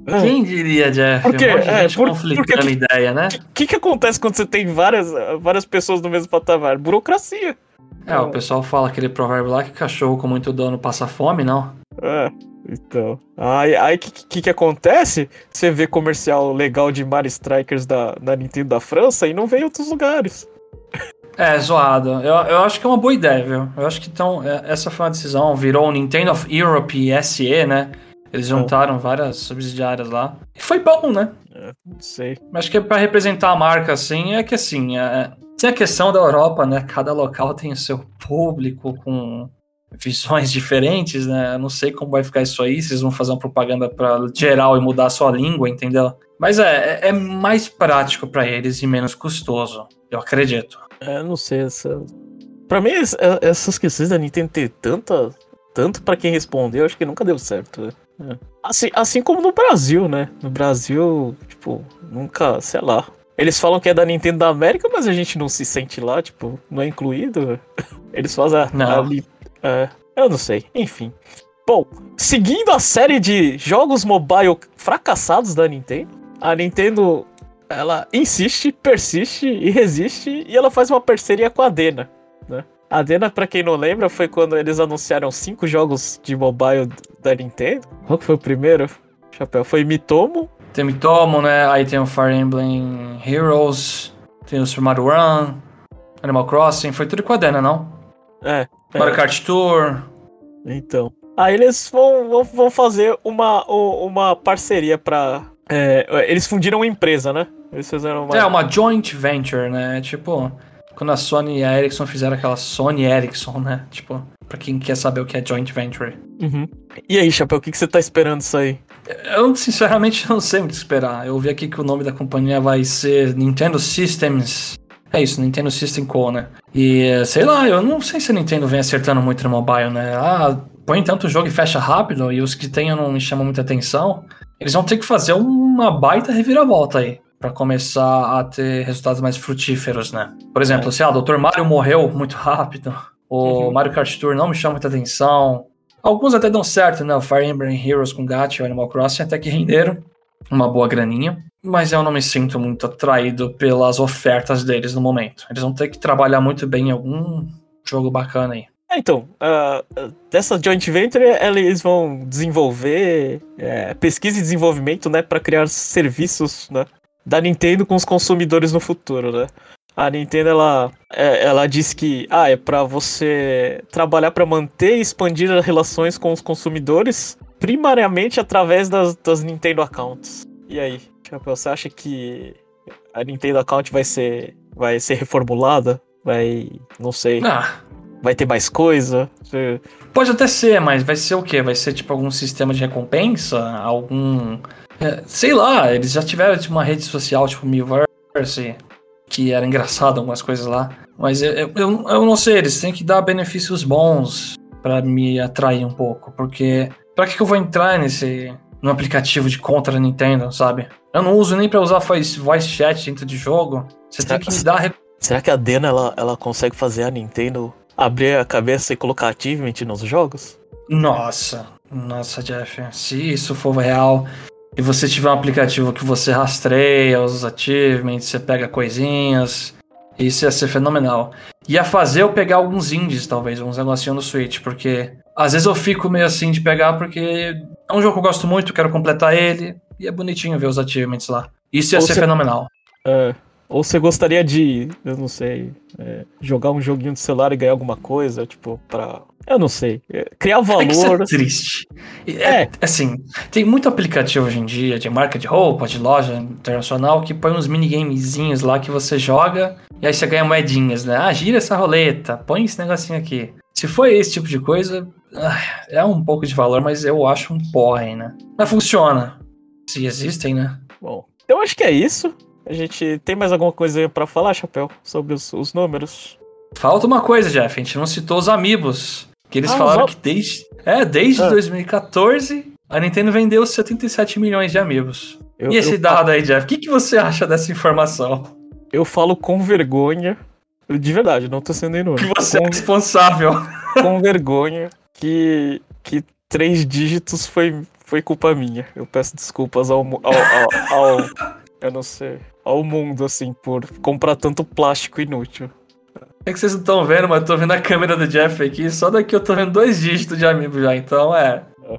É. Quem diria, Jeff? Por quê? Um monte de É, por- conflitando porque- ideia, né? O que, que acontece quando você tem várias, várias pessoas no mesmo patamar? Burocracia. É, o pessoal fala aquele provérbio lá que cachorro com muito dono passa fome, não? É, então. Aí o aí, que, que que acontece? Você vê comercial legal de Mario Strikers da, da Nintendo da França e não vem em outros lugares. É, zoado. Eu, eu acho que é uma boa ideia, viu? Eu acho que então, é, essa foi uma decisão. Virou o Nintendo of Europe SE, né? Eles juntaram várias subsidiárias lá. E foi bom, né? É, não sei. Acho que é pra representar a marca, assim, é que assim, é, tem a questão da Europa, né? Cada local tem o seu público com visões diferentes, né? Eu não sei como vai ficar isso aí, eles vão fazer uma propaganda pra geral e mudar a sua língua, entendeu? Mas é, é- é mais prático pra eles e menos custoso, eu acredito. É, não sei. Essa... Pra mim, é- essas questões da Nintendo ter tanta, tanto pra quem responder, eu acho que nunca deu certo. né? É. Assim, assim como no Brasil, né? No Brasil, tipo, nunca, sei lá. Eles falam que é da Nintendo da América, mas a gente não se sente lá, tipo, não é incluído. Eles fazem a, Não. a li- é, eu não sei, enfim. Bom, seguindo a série de jogos mobile fracassados da Nintendo, a Nintendo ela insiste, persiste e resiste e ela faz uma parceria com a Dena, né? A Dena, pra quem não lembra, foi quando eles anunciaram cinco jogos de mobile da Nintendo. Qual que foi o primeiro? Chapéu. Foi Mitomo. Tem Mitomo, né? Aí tem o Fire Emblem Heroes, tem o Super Mario Run, Animal Crossing, foi tudo com a Dena, não? É. é. Mario Kart Tour. Então. Aí eles vão, vão, vão fazer uma, uma parceria pra. É, eles fundiram uma empresa, né? Eles fizeram uma. É, uma joint venture, né? Tipo, quando a Sony e a Ericsson fizeram aquela Sony Ericsson, né? Tipo, pra quem quer saber o que é joint venture. Uhum. E aí, Chapéu, o que, que você tá esperando isso aí? Eu, sinceramente, não sei muito esperar. Eu vi aqui que o nome da companhia vai ser Nintendo Systems. É isso, Nintendo System Co, né? E, sei lá, eu não sei se a Nintendo vem acertando muito no mobile, né? Ah, põe tanto jogo e fecha rápido, e os que tem não me chamam muita atenção. Eles vão ter que fazer uma baita reviravolta aí para começar a ter resultados mais frutíferos, né? Por exemplo, é. se o Dr. Mario morreu muito rápido, o uhum. Mario Kart Tour não me chama muita atenção. Alguns até dão certo, né? O Fire Emblem Heroes com Gacha e o Animal Crossing até que renderam uma boa graninha. Mas eu não me sinto muito atraído pelas ofertas deles no momento. Eles vão ter que trabalhar muito bem em algum jogo bacana aí. É, então, uh, dessa joint venture, eles vão desenvolver é, pesquisa e desenvolvimento, né, para criar serviços, né, da Nintendo com os consumidores no futuro, né? A Nintendo ela, é, ela diz que ah, é para você trabalhar para manter e expandir as relações com os consumidores, primariamente através das, das Nintendo Accounts. E aí, você acha que a Nintendo Account vai ser vai ser reformulada? Vai, não sei. Ah. Vai ter mais coisa? Pode até ser, mas vai ser o quê? Vai ser tipo algum sistema de recompensa? Algum é, sei lá, eles já tiveram tipo, uma rede social tipo Miiverse, que era engraçado algumas coisas lá. Mas eu, eu, eu não sei, eles têm que dar benefícios bons para me atrair um pouco. Porque pra que, que eu vou entrar nesse no aplicativo de contra Nintendo, sabe? Eu não uso nem para usar voice, voice chat dentro de jogo. Você será, tem que me dar. Será que a Dena ela, ela consegue fazer a Nintendo abrir a cabeça e colocar achievement nos jogos? Nossa, nossa, Jeff. Se isso for real, e você tiver um aplicativo que você rastreia os achievements, você pega coisinhas, isso ia ser fenomenal. Ia fazer eu pegar alguns indies, talvez, uns negocinhos no Switch, porque às vezes eu fico meio assim de pegar, porque é um jogo que eu gosto muito, quero completar ele, e é bonitinho ver os achievements lá. Isso ia Ou ser fenomenal. É, ou você gostaria de, eu não sei, é, jogar um joguinho de celular e ganhar alguma coisa, tipo, pra. Eu não sei. É, criar valor. É, que isso é triste. É, é, assim, tem muito aplicativo hoje em dia de marca de roupa, de loja internacional, que põe uns minigamezinhos lá que você joga e aí você ganha moedinhas, né? Ah, gira essa roleta, põe esse negocinho aqui. Se for esse tipo de coisa, é um pouco de valor, mas eu acho um porre, né? Mas funciona. Se existem, né? Bom, eu acho que é isso. A gente tem mais alguma coisa para falar, Chapéu, sobre os, os, números? Falta uma coisa, Jeff. A gente não citou os amigos. Que eles ah, falaram que desde, é, desde ah. 2014 a Nintendo vendeu 77 milhões de amigos. Eu, e esse eu... dado aí, Jeff? O que, que você acha dessa informação? Eu falo com vergonha. De verdade, não tô sendo inútil. Que você com, é responsável. Com vergonha que, que três dígitos foi, foi culpa minha. Eu peço desculpas ao, ao, ao, ao eu não sei, ao mundo, assim, por comprar tanto plástico inútil. É que vocês não estão vendo, mas eu tô vendo a câmera do Jeff aqui, só daqui eu tô vendo dois dígitos de amigo já, então é. é.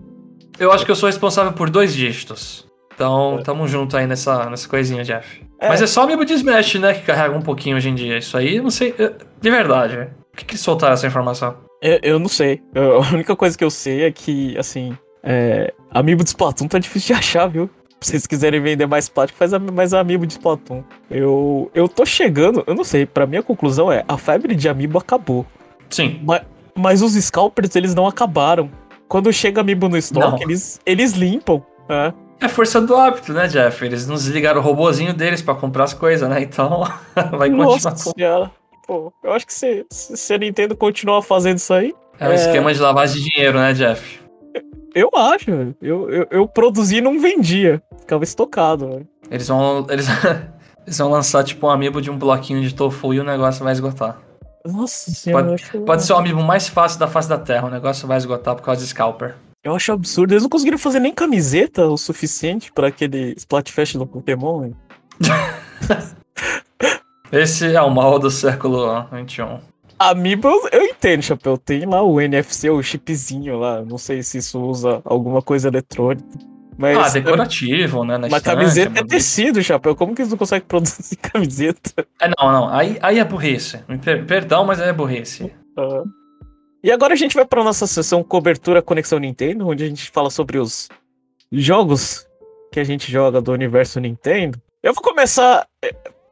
Eu acho que eu sou responsável por dois dígitos. Então, é. tamo junto aí nessa, nessa coisinha, Jeff. É. Mas é só amigo de Smash, né, que carrega um pouquinho hoje em dia. Isso aí, não sei. De verdade, Por que, que soltaram essa informação? Eu, eu não sei. Eu, a única coisa que eu sei é que, assim, é, amiibo de Splatoon tá difícil de achar, viu? Se vocês quiserem vender mais plástico, faz mais amiibo de Splatoon. Eu, eu tô chegando, eu não sei, pra minha conclusão é, a febre de amiibo acabou. Sim. Mas, mas os scalpers, eles não acabaram. Quando chega amiibo no estoque, eles, eles limpam. É. É força do hábito, né, Jeff? Eles não desligaram o robozinho deles para comprar as coisas, né? Então vai Nossa continuar. Senhora. Pô, eu acho que se, se a Nintendo continuar fazendo isso aí. É um é... esquema de lavagem de dinheiro, né, Jeff? Eu acho, eu, eu, eu produzi e não vendia. Ficava estocado, Eles vão. Eles, eles vão lançar tipo um amiibo de um bloquinho de tofu e o negócio vai esgotar. Nossa senhora. Pode, acho... pode ser o amiibo mais fácil da face da Terra, o negócio vai esgotar por causa de Scalper. Eu acho absurdo. Eles não conseguiram fazer nem camiseta o suficiente para aquele Splatfest do Pokémon. Esse é o mal do século XXI. Amiibo, eu entendo, Chapéu. Tem lá o NFC, o chipzinho lá. Não sei se isso usa alguma coisa eletrônica. Mas, ah, decorativo, né? Mas camiseta é tecido, Chapéu. Como que eles não conseguem produzir camiseta? É, não, não. Aí, aí é burrice. Perdão, mas é burrice. Uh, e agora a gente vai para nossa sessão Cobertura Conexão Nintendo, onde a gente fala sobre os jogos que a gente joga do universo Nintendo. Eu vou começar.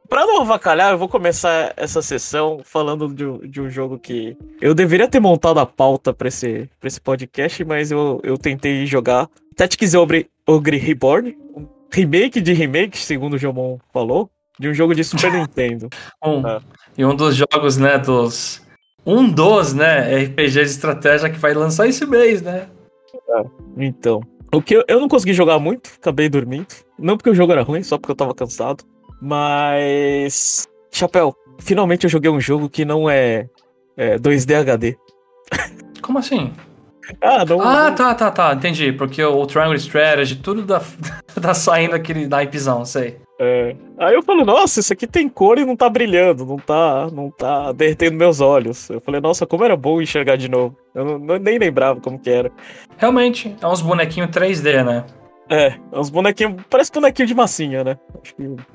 Pra não avacalhar, eu vou começar essa sessão falando de, de um jogo que eu deveria ter montado a pauta pra esse, pra esse podcast, mas eu, eu tentei jogar Tactics Ogre, Ogre Reborn, um remake de remake, segundo o Jomon falou, de um jogo de Super Nintendo. Um, ah. E um dos jogos, né, dos... Um dos, né, RPG de estratégia que vai lançar esse mês, né? Ah, então. O que eu, eu não consegui jogar muito, acabei dormindo. Não porque o jogo era ruim, só porque eu tava cansado. Mas. Chapéu, finalmente eu joguei um jogo que não é, é 2D HD. Como assim? Ah, não, ah tá, tá, tá, entendi. Porque o Triangle Strategy, tudo da, tá saindo aquele naipezão, sei. É. Aí eu falo, nossa, isso aqui tem cor e não tá brilhando, não tá, não tá derretendo meus olhos. Eu falei, nossa, como era bom enxergar de novo. Eu não, nem lembrava como que era. Realmente, é uns bonequinhos 3D, né? É, é, uns bonequinhos. Parece bonequinho de massinha, né?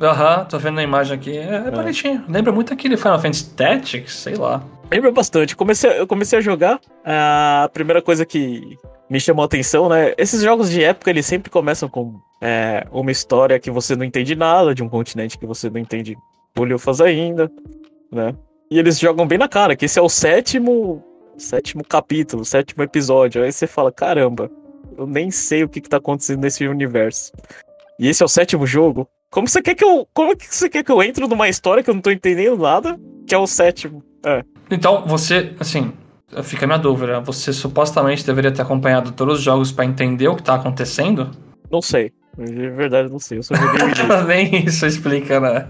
Aham, uhum, tô vendo a imagem aqui. É, é, é, bonitinho. Lembra muito aquele Final Fantasy Tactics, sei lá. Lembra bastante. Comecei, eu comecei a jogar. A primeira coisa que me chamou a atenção, né? Esses jogos de época, eles sempre começam com é, uma história que você não entende nada, de um continente que você não entende bolhufas ainda, né? E eles jogam bem na cara, que esse é o sétimo. Sétimo capítulo, sétimo episódio. Aí você fala, caramba, eu nem sei o que, que tá acontecendo nesse universo. E esse é o sétimo jogo. Como você quer que eu. Como que você quer que eu entre numa história que eu não tô entendendo nada? Que é o sétimo. É. Então, você, assim, fica a minha dúvida. Você supostamente deveria ter acompanhado todos os jogos para entender o que tá acontecendo? Não sei. De verdade, não sei. Eu só joguei Nem isso explica, né?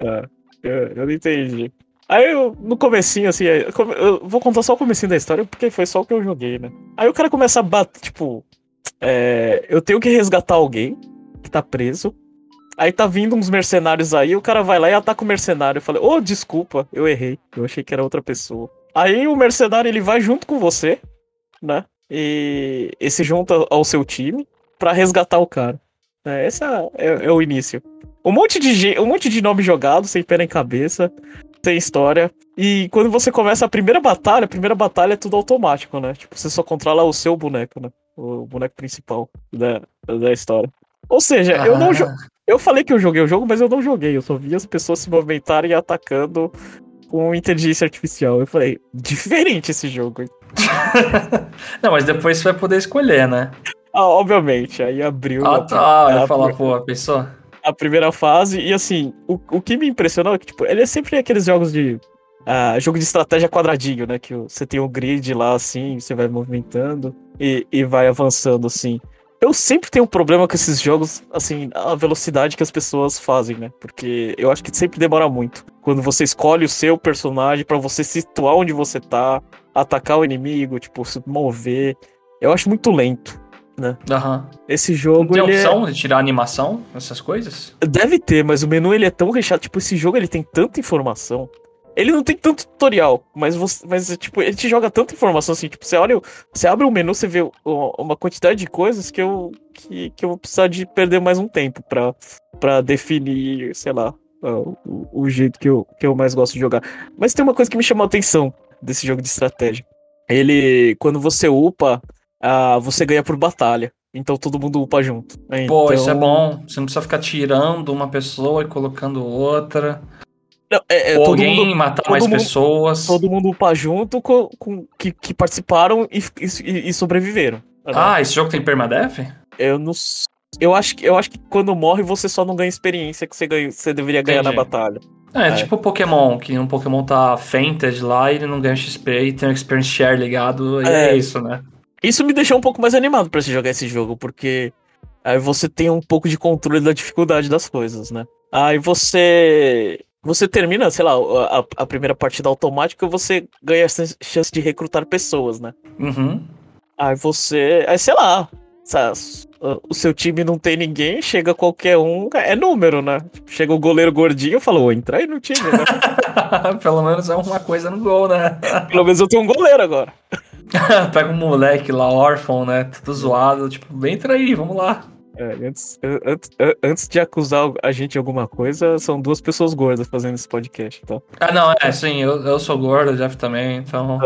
É, eu, eu não entendi. Aí eu, no comecinho, assim, eu vou contar só o comecinho da história, porque foi só o que eu joguei, né? Aí o cara começa a bater, tipo, é, eu tenho que resgatar alguém que tá preso. Aí tá vindo uns mercenários aí, o cara vai lá e ataca o mercenário. Eu falei, ô, oh, desculpa, eu errei. Eu achei que era outra pessoa. Aí o mercenário, ele vai junto com você, né? E, e se junta ao seu time para resgatar o cara. É, esse é, é, o início. Um monte, de, um monte de nome jogado, sem pé nem cabeça tem história. E quando você começa a primeira batalha, a primeira batalha é tudo automático, né? Tipo, você só controla o seu boneco, né? O boneco principal da, da história. Ou seja, ah. eu não ah. Eu falei que eu joguei o jogo, mas eu não joguei. Eu só vi as pessoas se movimentarem e atacando com inteligência artificial. Eu falei, diferente esse jogo. não, mas depois você vai poder escolher, né? Ah, obviamente. Aí abriu. Ah, tá. Eu ia falar, pô, a pessoa a primeira fase. E assim, o, o que me impressionou é que, tipo, ele é sempre aqueles jogos de. Uh, jogo de estratégia quadradinho, né? Que você tem um grid lá assim, você vai movimentando e, e vai avançando assim. Eu sempre tenho um problema com esses jogos, assim, a velocidade que as pessoas fazem, né? Porque eu acho que sempre demora muito. Quando você escolhe o seu personagem para você situar onde você tá, atacar o inimigo, tipo, se mover. Eu acho muito lento né? Uhum. Esse jogo. Tem é opção é... de tirar animação, essas coisas? Deve ter, mas o menu ele é tão recheado. Tipo, esse jogo ele tem tanta informação. Ele não tem tanto tutorial, mas você, mas tipo, ele te joga tanta informação assim, tipo, você olha, você abre o menu, você vê uma quantidade de coisas que eu que, que eu vou precisar de perder mais um tempo para para definir, sei lá, o, o, jeito que eu, que eu mais gosto de jogar. Mas tem uma coisa que me chamou a atenção desse jogo de estratégia. Ele, quando você upa, uh, você ganha por batalha. Então todo mundo upa junto. Então... Pô, isso é então bom. Você não precisa ficar tirando uma pessoa e colocando outra. Não, é, é, Ou alguém mundo, matar mais mundo, pessoas. Todo mundo upa junto com, com que, que participaram e, e, e sobreviveram. Né? Ah, esse jogo tem permadeath? Eu não eu acho, que, eu acho que quando morre você só não ganha experiência que você, ganha, você deveria ganhar Entendi. na batalha. É, é, tipo Pokémon, que um Pokémon tá fainted lá e ele não ganha XP e tem um Experience Share ligado, e é, é isso, né? Isso me deixou um pouco mais animado para se jogar esse jogo, porque aí você tem um pouco de controle da dificuldade das coisas, né? Aí você você termina, sei lá, a, a primeira partida automática, você ganha essa chance de recrutar pessoas, né? Uhum. Aí você, aí sei lá, o seu time não tem ninguém, chega qualquer um, é número, né? Chega o goleiro gordinho e falou, entra aí no time, né? Pelo menos é uma coisa no gol, né? Pelo menos eu tenho um goleiro agora. Pega um moleque lá, órfão, né? Tudo zoado, tipo, entra aí, vamos lá. É, antes, antes, antes de acusar a gente de alguma coisa, são duas pessoas gordas fazendo esse podcast, então. Ah, não, é, sim, eu, eu sou gordo, o Jeff também, então.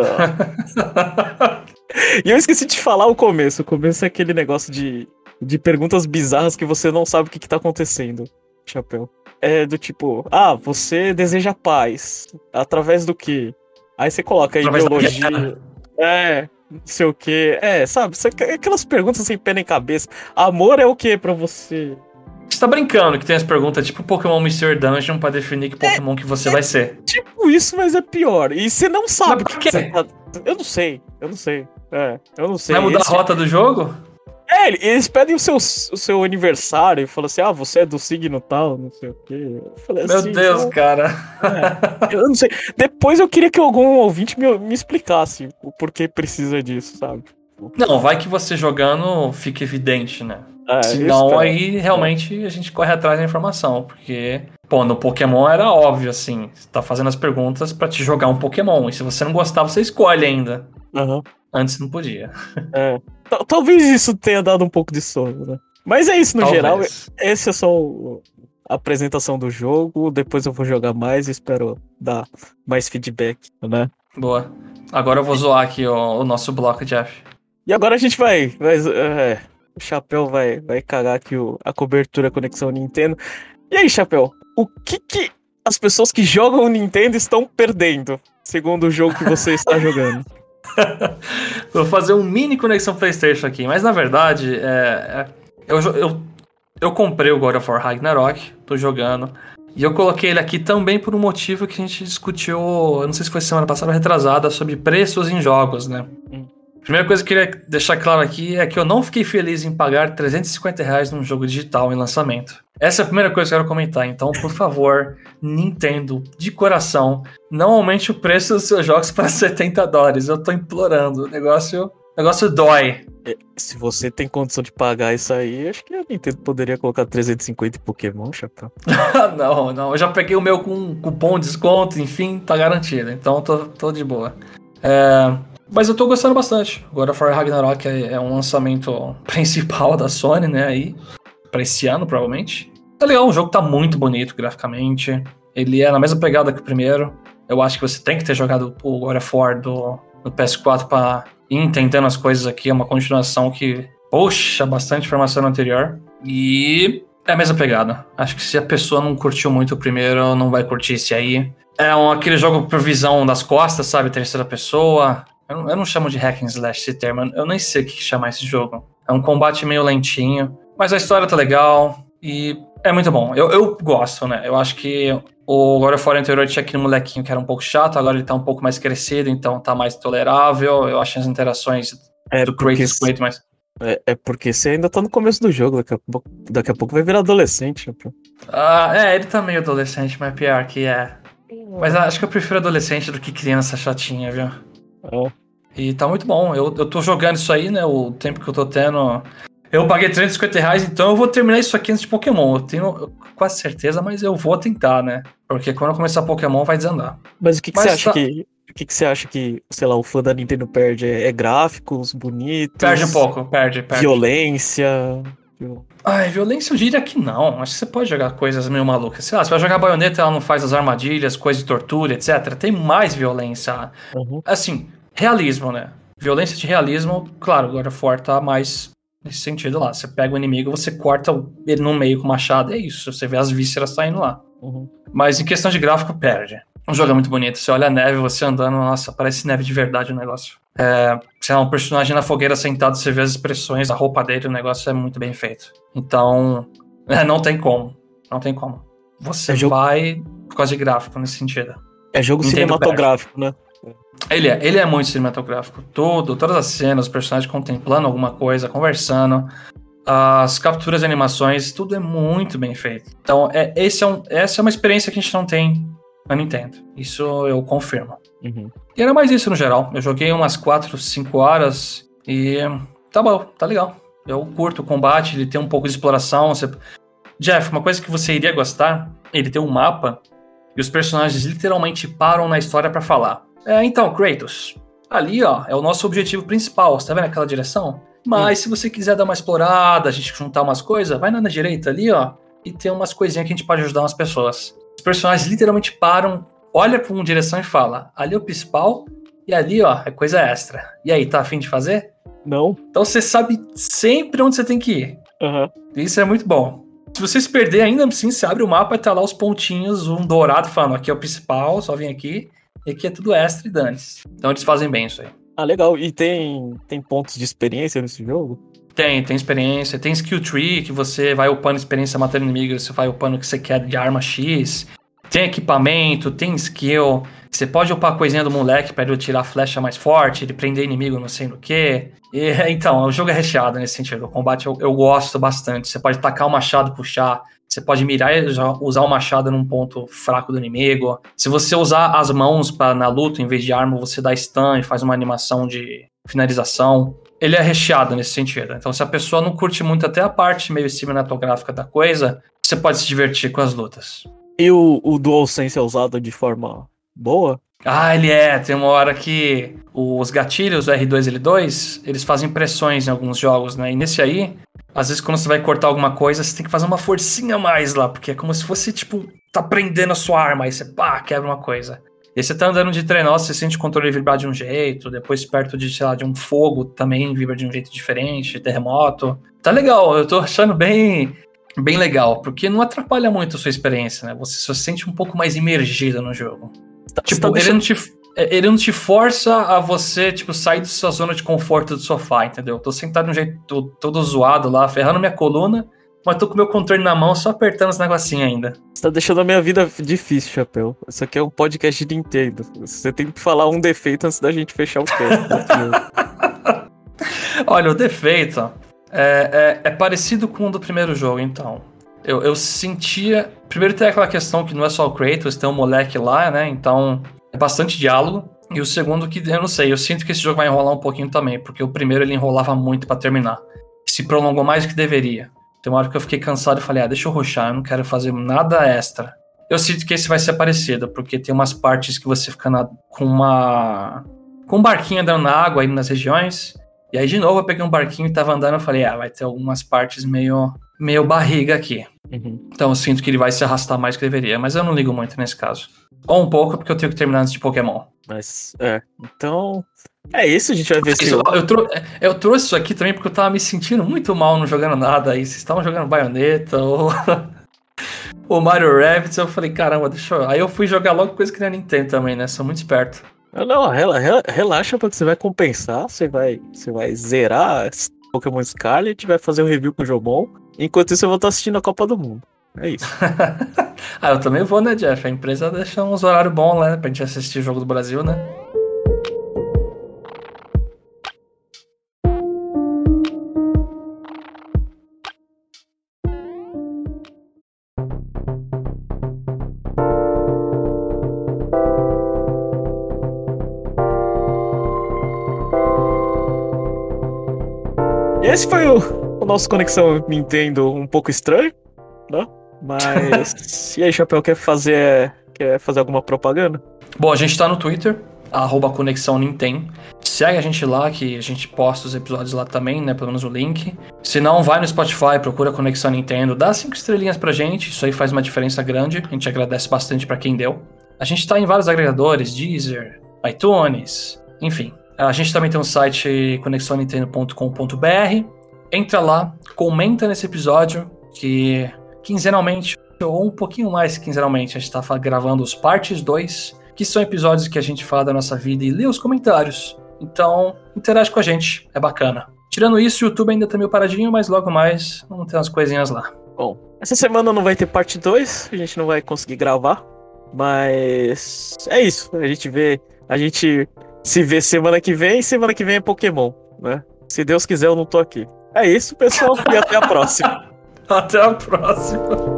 Ah. e eu esqueci de falar o começo. O começo é aquele negócio de de perguntas bizarras que você não sabe o que, que tá acontecendo, Chapéu. É do tipo, ah, você deseja paz. Através do que? Aí você coloca Através ideologia. É, não sei o que. É, sabe? Aquelas perguntas sem pé nem cabeça. Amor é o que para você? Você tá brincando que tem as perguntas tipo Pokémon Mystery Dungeon pra definir que Pokémon é, que você é, vai ser. Tipo isso, mas é pior. E você não sabe o que, que você tá... Eu não sei, eu não sei. É, eu não sei. Vai mudar Esse... a rota do jogo? É, eles pedem o seu, o seu aniversário e falam assim: ah, você é do signo tal, não sei o quê. Falei, Meu assim, Deus, cara. É, eu não sei. Depois eu queria que algum ouvinte me, me explicasse o porquê precisa disso, sabe? Não, vai que você jogando fica evidente, né? É, Senão aí realmente a gente corre atrás da informação, porque, pô, no Pokémon era óbvio, assim, você tá fazendo as perguntas para te jogar um Pokémon, e se você não gostar, você escolhe ainda. Uhum. Antes não podia. É. Talvez isso tenha dado um pouco de sono, né? Mas é isso no Talvez. geral. Esse é só a apresentação do jogo. Depois eu vou jogar mais e espero dar mais feedback, né? Boa. Agora eu vou zoar aqui o, o nosso bloco, Jeff. E agora a gente vai. vai é, o Chapéu vai, vai cagar aqui o, a cobertura Conexão Nintendo. E aí, Chapéu? O que, que as pessoas que jogam o Nintendo estão perdendo, segundo o jogo que você está jogando? Vou fazer um mini conexão PlayStation aqui, mas na verdade, é, é, eu, eu, eu comprei o God of War Ragnarok, tô jogando. E eu coloquei ele aqui também por um motivo que a gente discutiu, eu não sei se foi semana passada ou retrasada, sobre preços em jogos, né? Hum. Primeira coisa que eu queria deixar claro aqui é que eu não fiquei feliz em pagar 350 reais num jogo digital em lançamento. Essa é a primeira coisa que eu quero comentar. Então, por favor, Nintendo, de coração, não aumente o preço dos seus jogos para 70 dólares. Eu tô implorando. O negócio, o negócio dói. É, se você tem condição de pagar isso aí, acho que a Nintendo poderia colocar 350 em Pokémon, chapéu. não, não. Eu já peguei o meu com cupom desconto, enfim, tá garantido. Então, tô, tô de boa. É. Mas eu tô gostando bastante. Of War Ragnarok é, é um lançamento principal da Sony, né? Aí, pra esse ano, provavelmente. Tá legal, o jogo tá muito bonito graficamente. Ele é na mesma pegada que o primeiro. Eu acho que você tem que ter jogado o God of War do, do PS4 pra ir entendendo as coisas aqui. É uma continuação que puxa bastante informação no anterior. E é a mesma pegada. Acho que se a pessoa não curtiu muito o primeiro, não vai curtir esse aí. É um, aquele jogo por visão das costas, sabe? Terceira pessoa. Eu não, eu não, chamo de hack and slash esse termo, eu nem sei o que chamar esse jogo. É um combate meio lentinho, mas a história tá legal e é muito bom. Eu, eu gosto, né? Eu acho que o God of War anterior tinha aquele molequinho que era um pouco chato, agora ele tá um pouco mais crescido, então tá mais tolerável. Eu acho as interações é do Kratos great, mas... É, é, porque você ainda tá no começo do jogo, daqui a pouco, daqui a pouco vai virar adolescente. Ah, é, ele tá meio adolescente, mas pior que é. Mas acho que eu prefiro adolescente do que criança chatinha, viu? É. E tá muito bom. Eu, eu tô jogando isso aí, né? O tempo que eu tô tendo. Eu paguei 350 reais, então eu vou terminar isso aqui antes de Pokémon. Eu tenho quase certeza, mas eu vou tentar, né? Porque quando eu começar Pokémon vai desandar. Mas o que, que você acha tá... que. O que, que você acha que, sei lá, o fã da Nintendo perde? É, é gráficos bonitos? Perde um pouco, perde, perde. Violência. Ai, violência eu diria que não. Acho que você pode jogar coisas meio malucas. Sei lá, você vai jogar baioneta, ela não faz as armadilhas, coisas de tortura, etc. Tem mais violência. Uhum. Assim, realismo, né? Violência de realismo, claro, God of War tá mais nesse sentido lá. Você pega o inimigo, você corta ele no meio com machado, é isso. Você vê as vísceras saindo lá. Uhum. Mas em questão de gráfico, perde. Um jogo é muito bonito. Você olha a neve, você andando, nossa, parece neve de verdade o negócio. É, você é um personagem na fogueira sentado, você vê as expressões, a roupa dele, o negócio é muito bem feito. Então, é, não tem como. Não tem como. Você é vai por causa de gráfico nesse sentido. É jogo cinematográfico, perde. né? Ele é, ele é muito cinematográfico. Tudo, todas as cenas, os personagens contemplando alguma coisa, conversando, as capturas e animações, tudo é muito bem feito. Então, é, esse é um, essa é uma experiência que a gente não tem na Nintendo. Isso eu confirmo. Uhum. E era mais isso no geral. Eu joguei umas 4, 5 horas e tá bom, tá legal. Eu curto o combate, ele tem um pouco de exploração. Você... Jeff, uma coisa que você iria gostar, ele tem um mapa e os personagens literalmente param na história para falar. É, então, Kratos, ali ó, é o nosso objetivo principal, você tá vendo aquela direção? Mas se você quiser dar uma explorada, a gente juntar umas coisas, vai na direita ali, ó, e tem umas coisinhas que a gente pode ajudar umas pessoas. Os personagens literalmente param, olha para uma direção e fala: ali é o principal e ali, ó, é coisa extra. E aí, tá afim de fazer? Não. Então você sabe sempre onde você tem que ir. Uhum. Isso é muito bom. Se você se perder, ainda assim, você abre o mapa e tá lá os pontinhos, um dourado falando: aqui é o principal, só vem aqui. E aqui é tudo extra e dane-se. Então eles fazem bem isso aí. Ah, legal. E tem, tem pontos de experiência nesse jogo? Tem, tem experiência. Tem skill tree, que você vai upando experiência matando inimigo, você vai upando o que você quer de arma X. Tem equipamento, tem skill. Você pode upar coisinha do moleque para ele tirar flecha mais forte, ele prender inimigo não sei no que. então, o jogo é recheado nesse sentido. O combate eu, eu gosto bastante. Você pode tacar o machado, puxar. Você pode mirar e usar o machado num ponto fraco do inimigo. Se você usar as mãos para na luta em vez de arma, você dá stun e faz uma animação de finalização. Ele é recheado nesse sentido. Então, se a pessoa não curte muito até a parte meio cinematográfica da coisa, você pode se divertir com as lutas. E o, o DualSense é usado de forma boa? Ah, ele é. Tem uma hora que os gatilhos, o R2 e L2, eles fazem pressões em alguns jogos, né? E nesse aí, às vezes quando você vai cortar alguma coisa, você tem que fazer uma forcinha mais lá, porque é como se fosse, tipo, tá prendendo a sua arma, aí você, pá, quebra uma coisa. E você tá andando de trenó, você sente o controle vibrar de um jeito, depois perto de, sei lá, de um fogo também vibra de um jeito diferente, terremoto. Tá legal, eu tô achando bem bem legal, porque não atrapalha muito a sua experiência, né? Você se sente um pouco mais imergido no jogo. Tá, tipo, tá deixando... ele não te é, ele não te força a você, tipo, sair da sua zona de conforto do sofá, entendeu? Tô sentado de um jeito todo, todo zoado lá, ferrando minha coluna, mas tô com meu controle na mão, só apertando os negocinhos ainda. Você tá deixando a minha vida difícil, Chapéu. Isso aqui é um podcast de Nintendo. Você tem que falar um defeito antes da gente fechar o cast. Olha, o defeito é, é, é, parecido com o do primeiro jogo, então. Eu, eu sentia. Primeiro tem aquela questão que não é só o Kratos, tem um moleque lá, né? Então é bastante diálogo. E o segundo que eu não sei, eu sinto que esse jogo vai enrolar um pouquinho também, porque o primeiro ele enrolava muito para terminar. Se prolongou mais do que deveria. Tem uma hora que eu fiquei cansado e falei, ah, deixa eu roxar, eu não quero fazer nada extra. Eu sinto que esse vai ser parecido, porque tem umas partes que você fica na, com uma. com um barquinho andando na água aí nas regiões. E aí, de novo, eu peguei um barquinho e tava andando. Eu falei, ah, vai ter algumas partes meio, meio barriga aqui. Uhum. Então eu sinto que ele vai se arrastar mais que deveria, mas eu não ligo muito nesse caso. Ou um pouco, porque eu tenho que terminar antes de Pokémon. Mas, é. Então. É isso, a gente vai ver se. Eu, eu, trou eu, trouxe isso aqui também porque eu tava me sentindo muito mal não jogando nada aí. Vocês estavam jogando baioneta ou. o Mario Rabbits, eu falei, caramba, deixa eu. Aí eu fui jogar logo coisa que nem a Nintendo também, né? Sou muito esperto. Não, relaxa, porque você vai compensar, você vai, você vai zerar Pokémon Scarlet, vai fazer um review com o Jomon. Enquanto isso, eu vou estar assistindo a Copa do Mundo. É isso. ah, eu também vou, né, Jeff? A empresa deixa uns horários bons, né? Pra gente assistir o Jogo do Brasil, né? Esse foi o, o nosso Conexão Nintendo um pouco estranho, né? Mas. e aí, Chapéu, quer fazer. Quer fazer alguma propaganda? Bom, a gente tá no Twitter, arroba Conexão Nintendo. Segue a gente lá, que a gente posta os episódios lá também, né? Pelo menos o link. Se não, vai no Spotify, procura Conexão Nintendo, dá cinco estrelinhas pra gente, isso aí faz uma diferença grande. A gente agradece bastante para quem deu. A gente tá em vários agregadores, Deezer, iTunes, enfim. A gente também tem um site conexonintendo.com.br. Entra lá, comenta nesse episódio, que quinzenalmente, ou um pouquinho mais quinzenalmente, a gente está gravando os partes 2, que são episódios que a gente fala da nossa vida e lê os comentários. Então, interage com a gente, é bacana. Tirando isso, o YouTube ainda tá meio paradinho, mas logo mais vamos ter umas coisinhas lá. Bom, essa semana não vai ter parte 2, a gente não vai conseguir gravar, mas é isso. A gente vê, a gente se vê semana que vem, semana que vem é Pokémon, né? Se Deus quiser, eu não tô aqui. É isso, pessoal, e até a próxima. Até a próxima.